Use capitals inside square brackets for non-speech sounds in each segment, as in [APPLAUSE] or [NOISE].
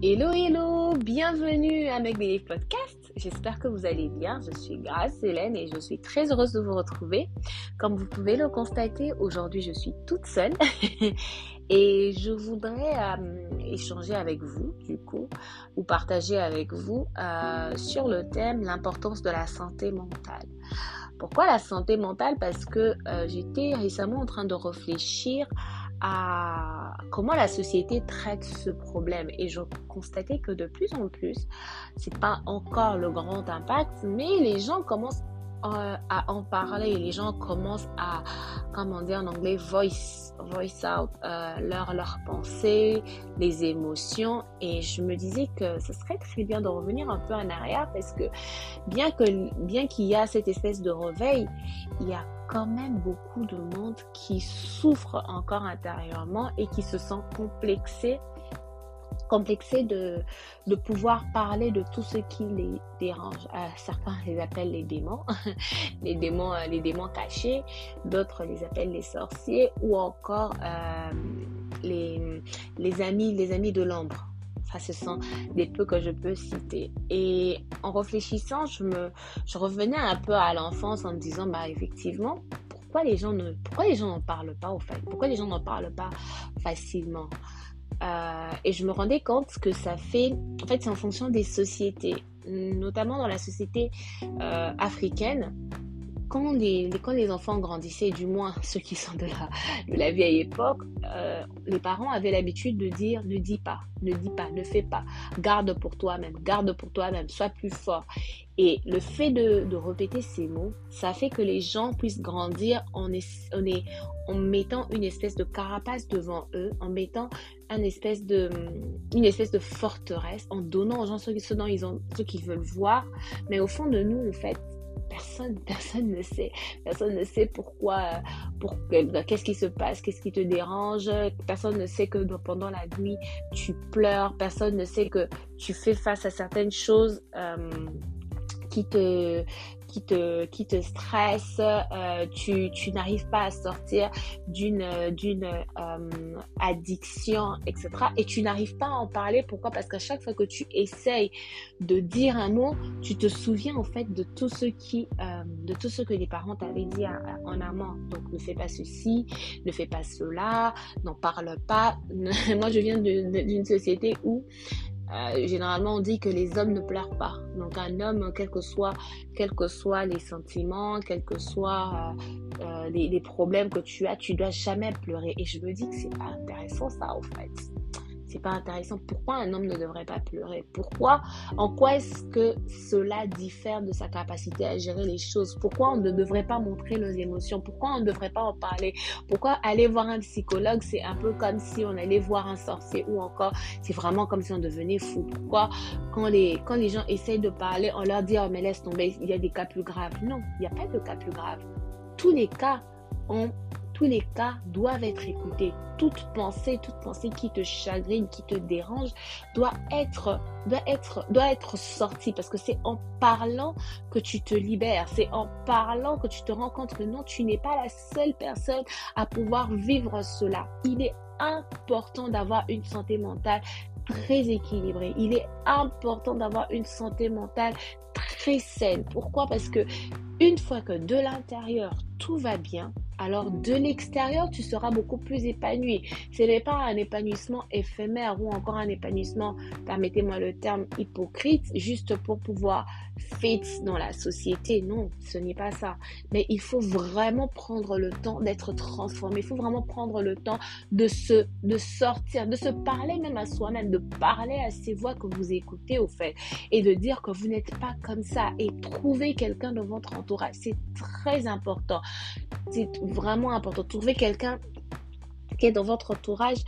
Hello, hello, bienvenue à Make Podcast. J'espère que vous allez bien. Je suis Grace Hélène et je suis très heureuse de vous retrouver. Comme vous pouvez le constater, aujourd'hui je suis toute seule [LAUGHS] et je voudrais euh, échanger avec vous, du coup, ou partager avec vous euh, sur le thème l'importance de la santé mentale. Pourquoi la santé mentale? Parce que euh, j'étais récemment en train de réfléchir à comment la société traite ce problème et je constatais que de plus en plus, c'est pas encore le grand impact, mais les gens commencent euh, à en parler, les gens commencent à, comment dire en anglais, voice, voice out euh, leurs leur pensées, les émotions. Et je me disais que ce serait très bien de revenir un peu en arrière parce que bien que bien qu'il y a cette espèce de réveil, il y a quand même beaucoup de monde qui souffre encore intérieurement et qui se sent complexé complexé de, de pouvoir parler de tout ce qui les dérange. Euh, certains les appellent les démons, [LAUGHS] les démons, euh, les démons cachés, d'autres les appellent les sorciers ou encore euh, les, les amis, les amis de l'ombre. Ça, ce sont des peu que je peux citer. Et en réfléchissant, je me, je revenais un peu à l'enfance en me disant, bah, effectivement, pourquoi les gens ne, pourquoi les gens n'en parlent pas au fait? Pourquoi les gens n'en parlent pas facilement? Euh, et je me rendais compte que ça fait, en fait, c'est en fonction des sociétés, notamment dans la société euh, africaine quand les, quand les enfants grandissaient, du moins [LAUGHS] ceux qui sont de la, de la vieille époque, euh, les parents avaient l'habitude de dire ne dis pas, ne dis pas, ne fais pas, garde pour toi-même, garde pour toi-même, sois plus fort. Et le fait de, de, répéter ces mots, ça fait que les gens puissent grandir en, en, mettant une espèce de carapace devant eux, en mettant une espèce de, une espèce de forteresse, en donnant aux gens ce dont ils ont, ce qu'ils veulent voir. Mais au fond de nous, en fait, personne, [LAUGHS] personne ne sait. Personne ne sait pourquoi, pour, qu'est-ce qui se passe, qu'est-ce qui te dérange. Personne ne sait que pendant la nuit, tu pleures. Personne ne sait que tu fais face à certaines choses. Euh, qui te, qui te, qui te stresse, euh, tu, tu n'arrives pas à sortir d'une, d'une euh, addiction, etc. Et tu n'arrives pas à en parler. Pourquoi? Parce qu'à chaque fois que tu essayes de dire un mot, tu te souviens en fait de tout ce qui, euh, de tout ce que les parents t'avaient dit en amont. Donc ne fais pas ceci, ne fais pas cela, n'en parle pas. [LAUGHS] Moi, je viens d'une société où euh, généralement, on dit que les hommes ne pleurent pas. Donc, un homme, quels que soient, quels que les sentiments, quels que soient euh, euh, les, les, problèmes que tu as, tu dois jamais pleurer. Et je me dis que c'est pas intéressant ça, en fait c'est pas intéressant. Pourquoi un homme ne devrait pas pleurer? Pourquoi En quoi est-ce que cela diffère de sa capacité à gérer les choses? Pourquoi on ne devrait pas montrer nos émotions? Pourquoi on ne devrait pas en parler? Pourquoi aller voir un psychologue, c'est un peu comme si on allait voir un sorcier ou encore c'est vraiment comme si on devenait fou? Pourquoi quand les, quand les gens essayent de parler, on leur dit oh mais laisse tomber, il y a des cas plus graves. Non, il n'y a pas de cas plus graves. Tous les cas ont tous les cas doivent être écoutés. Toute pensée, toute pensée qui te chagrine, qui te dérange, doit être, doit être, doit être sortie parce que c'est en parlant que tu te libères. C'est en parlant que tu te rends compte que non, tu n'es pas la seule personne à pouvoir vivre cela. Il est important d'avoir une santé mentale très équilibrée. Il est important d'avoir une santé mentale très saine. Pourquoi? Parce que une fois que de l'intérieur tout va bien, alors de l'extérieur, tu seras beaucoup plus épanoui. Ce n'est pas un épanouissement éphémère ou encore un épanouissement, permettez-moi le terme, hypocrite, juste pour pouvoir fit dans la société. Non, ce n'est pas ça. Mais il faut vraiment prendre le temps d'être transformé. Il faut vraiment prendre le temps de se, de sortir, de se parler même à soi-même, de parler à ces voix que vous écoutez au fait et de dire que vous n'êtes pas comme ça et trouver quelqu'un dans votre entourage. C'est très important. Vraiment important. Trouver quelqu'un qui est dans votre entourage,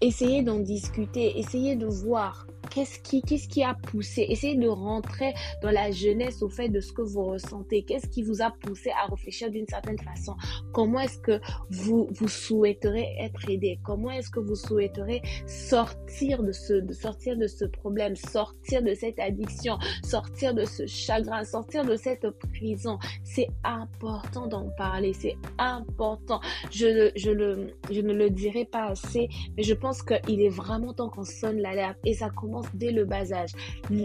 essayez d'en discuter, essayez de voir Qu'est-ce qui, qu'est-ce qui a poussé Essayez de rentrer dans la jeunesse au fait de ce que vous ressentez. Qu'est-ce qui vous a poussé à réfléchir d'une certaine façon? Comment est-ce que vous, vous souhaiterez être aidé? Comment est-ce que vous souhaiterez sortir de ce, de sortir de ce problème, sortir de cette addiction, sortir de ce chagrin, sortir de cette prison? C'est important d'en parler. C'est important. Je, je, le, je ne le dirai pas assez, mais je pense pense qu'il est vraiment temps qu'on sonne l'alerte et ça commence dès le bas âge.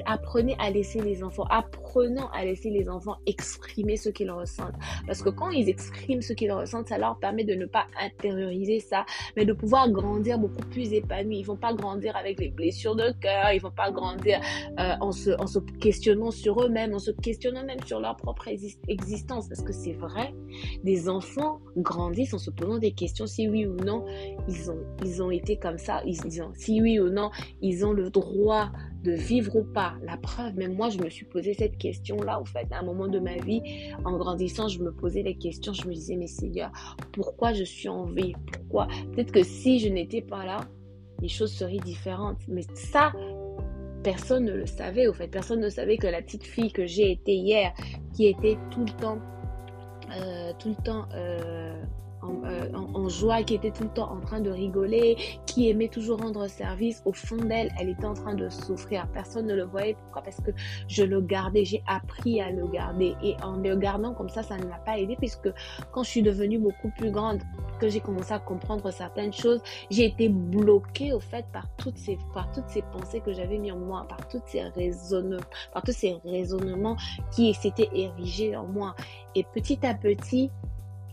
Apprenez à laisser les enfants, apprenons à laisser les enfants exprimer ce qu'ils ressentent. Parce que quand ils expriment ce qu'ils ressentent, ça leur permet de ne pas intérioriser ça, mais de pouvoir grandir beaucoup plus épanouis. Ils vont pas grandir avec les blessures de cœur, ils vont pas grandir euh, en, se, en se questionnant sur eux-mêmes, en se questionnant même sur leur propre existence. Parce que c'est vrai, des enfants grandissent en se posant des questions si oui ou non ils ont, ils ont été comme ça, ils, ont, si oui ou non ils ont le droit de vivre ou pas. La preuve, même moi, je me suis posé cette question-là, au fait, à un moment de ma vie, en grandissant, je me posais les questions, je me disais, mais Seigneur, pourquoi je suis en vie? Pourquoi? Peut-être que si je n'étais pas là, les choses seraient différentes. Mais ça, personne ne le savait, au fait. Personne ne savait que la petite fille que j'ai été hier, qui était tout le temps, euh, tout le temps... Euh, euh, en, joie, qui était tout le temps en train de rigoler, qui aimait toujours rendre service. Au fond d'elle, elle était en train de souffrir. Personne ne le voyait. Pourquoi? Parce que je le gardais. J'ai appris à le garder. Et en le gardant comme ça, ça ne m'a pas aidé puisque quand je suis devenue beaucoup plus grande, que j'ai commencé à comprendre certaines choses, j'ai été bloquée au fait par toutes ces, par toutes ces pensées que j'avais mis en moi, par toutes ces raisonnements, par tous ces raisonnements qui s'étaient érigés en moi. Et petit à petit,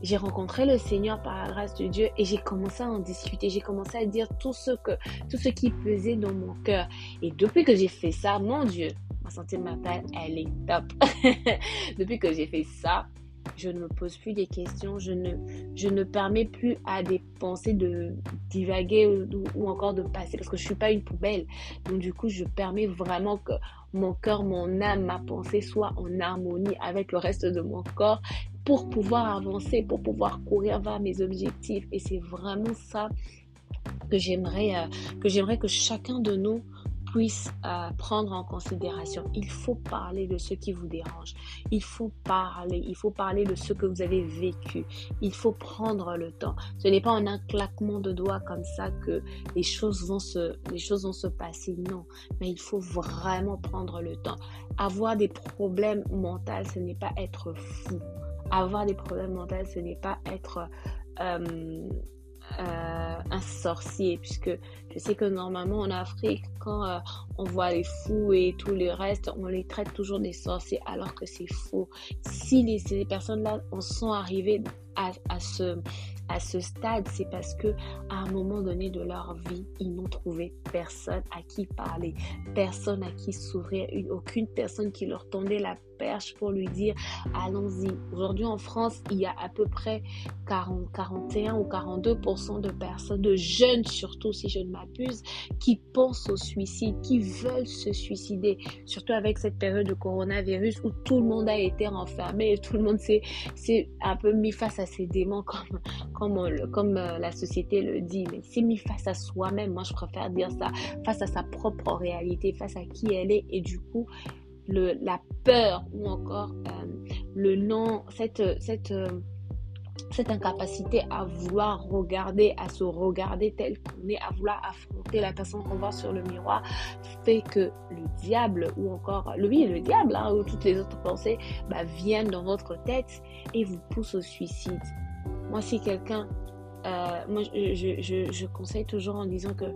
j'ai rencontré le Seigneur par la grâce de Dieu et j'ai commencé à en discuter. J'ai commencé à dire tout ce que, tout ce qui pesait dans mon cœur. Et depuis que j'ai fait ça, mon Dieu, ma santé mentale, elle est top. [LAUGHS] depuis que j'ai fait ça, je ne me pose plus des questions, je ne, je ne permets plus à des pensées de divaguer ou, ou encore de passer parce que je suis pas une poubelle. Donc du coup, je permets vraiment que mon cœur, mon âme, ma pensée soient en harmonie avec le reste de mon corps pour pouvoir avancer, pour pouvoir courir vers mes objectifs. Et c'est vraiment ça que j'aimerais euh, que j'aimerais que chacun de nous puisse euh, prendre en considération. Il faut parler de ce qui vous dérange. Il faut parler. Il faut parler de ce que vous avez vécu. Il faut prendre le temps. Ce n'est pas en un claquement de doigts comme ça que les choses vont se, les choses vont se passer. Non. Mais il faut vraiment prendre le temps. Avoir des problèmes mentaux, ce n'est pas être fou avoir des problèmes mentaux, ce n'est pas être euh, euh, un sorcier, puisque je sais que normalement en Afrique, quand euh, on voit les fous et tout le reste, on les traite toujours des sorciers, alors que c'est faux. Si les, ces personnes-là en sont arrivées à, ce, à ce stade, c'est parce que à un moment donné de leur vie, ils n'ont trouvé personne à qui parler, personne à qui s'ouvrir, aucune personne qui leur tendait la pour lui dire allons-y. Aujourd'hui en France, il y a à peu près 40, 41 ou 42% de personnes, de jeunes surtout si je ne m'abuse, qui pensent au suicide, qui veulent se suicider. Surtout avec cette période de coronavirus où tout le monde a été enfermé et tout le monde s'est un peu mis face à ses démons comme, comme, comme euh, la société le dit. Mais c'est mis face à soi-même. Moi, je préfère dire ça. Face à sa propre réalité, face à qui elle est. Et du coup, le, la peur ou encore euh, le non, cette, cette, euh, cette incapacité à vouloir regarder, à se regarder tel qu'on est, à vouloir affronter la personne qu'on voit sur le miroir, fait que le diable ou encore, lui, le diable, hein, ou toutes les autres pensées, bah, viennent dans votre tête et vous poussent au suicide. Moi, si quelqu'un, euh, moi, je, je, je conseille toujours en disant que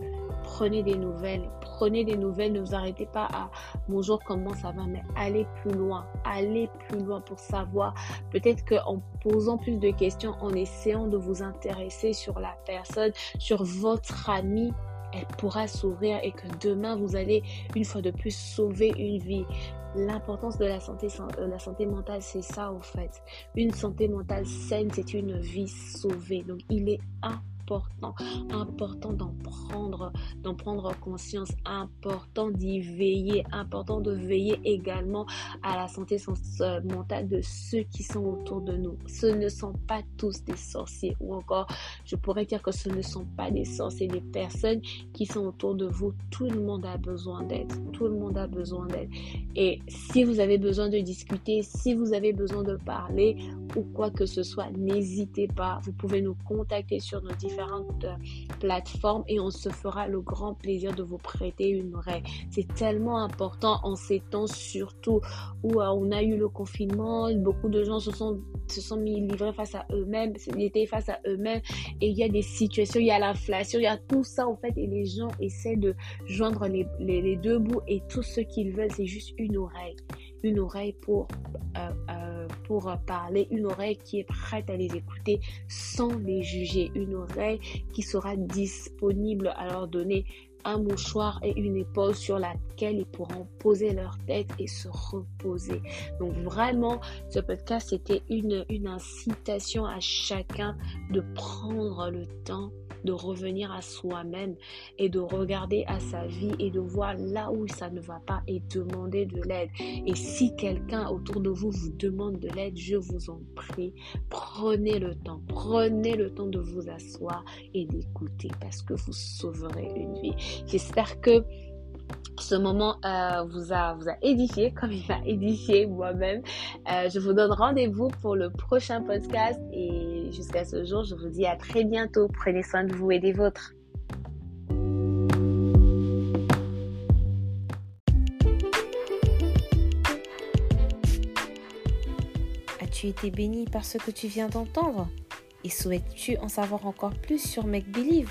prenez des nouvelles, prenez des nouvelles, ne vous arrêtez pas à bonjour, comment ça va, mais allez plus loin, allez plus loin pour savoir. Peut-être qu'en posant plus de questions, en essayant de vous intéresser sur la personne, sur votre ami, elle pourra s'ouvrir et que demain vous allez une fois de plus sauver une vie. L'importance de la santé, euh, la santé mentale, c'est ça au fait. Une santé mentale saine, c'est une vie sauvée. Donc il est important important, important d'en prendre, d'en prendre conscience, important d'y veiller, important de veiller également à la santé euh, mentale de ceux qui sont autour de nous. Ce ne sont pas tous des sorciers ou encore, je pourrais dire que ce ne sont pas des sorciers, des personnes qui sont autour de vous. Tout le monde a besoin d'aide. Tout le monde a besoin d'aide. Et si vous avez besoin de discuter, si vous avez besoin de parler ou quoi que ce soit, n'hésitez pas. Vous pouvez nous contacter sur nos différents différentes plateformes et on se fera le grand plaisir de vous prêter une oreille. C'est tellement important en ces temps surtout où euh, on a eu le confinement, beaucoup de gens se sont, se sont mis livrés face à eux-mêmes, étaient face à eux-mêmes et il y a des situations, il y a l'inflation, il y a tout ça en fait et les gens essaient de joindre les, les, deux bouts et tout ce qu'ils veulent c'est juste une oreille, une oreille pour, euh, euh, pour parler, une oreille qui est prête à les écouter sans les juger, une oreille qui sera disponible à leur donner un mouchoir et une épaule sur laquelle ils pourront poser leur tête et se reposer. Donc vraiment, ce podcast, c'était une, une incitation à chacun de prendre le temps de revenir à soi-même et de regarder à sa vie et de voir là où ça ne va pas et demander de l'aide. Et si quelqu'un autour de vous vous demande de l'aide, je vous en prie, prenez le temps, prenez le temps de vous asseoir et d'écouter parce que vous sauverez une vie. J'espère que ce moment euh, vous, a, vous a édifié [LAUGHS] comme il m'a édifié moi-même. Euh, je vous donne rendez-vous pour le prochain podcast et jusqu'à ce jour, je vous dis à très bientôt. Prenez soin de vous et des vôtres. As-tu été béni par ce que tu viens d'entendre? Et souhaites-tu en savoir encore plus sur Make Believe?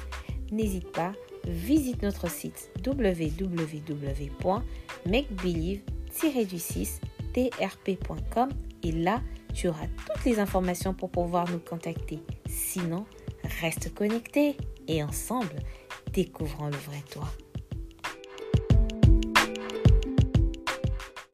N'hésite pas visite notre site www.makebelieve-trp.com et là, tu auras toutes les informations pour pouvoir nous contacter. Sinon, reste connecté et ensemble, découvrons le vrai toi.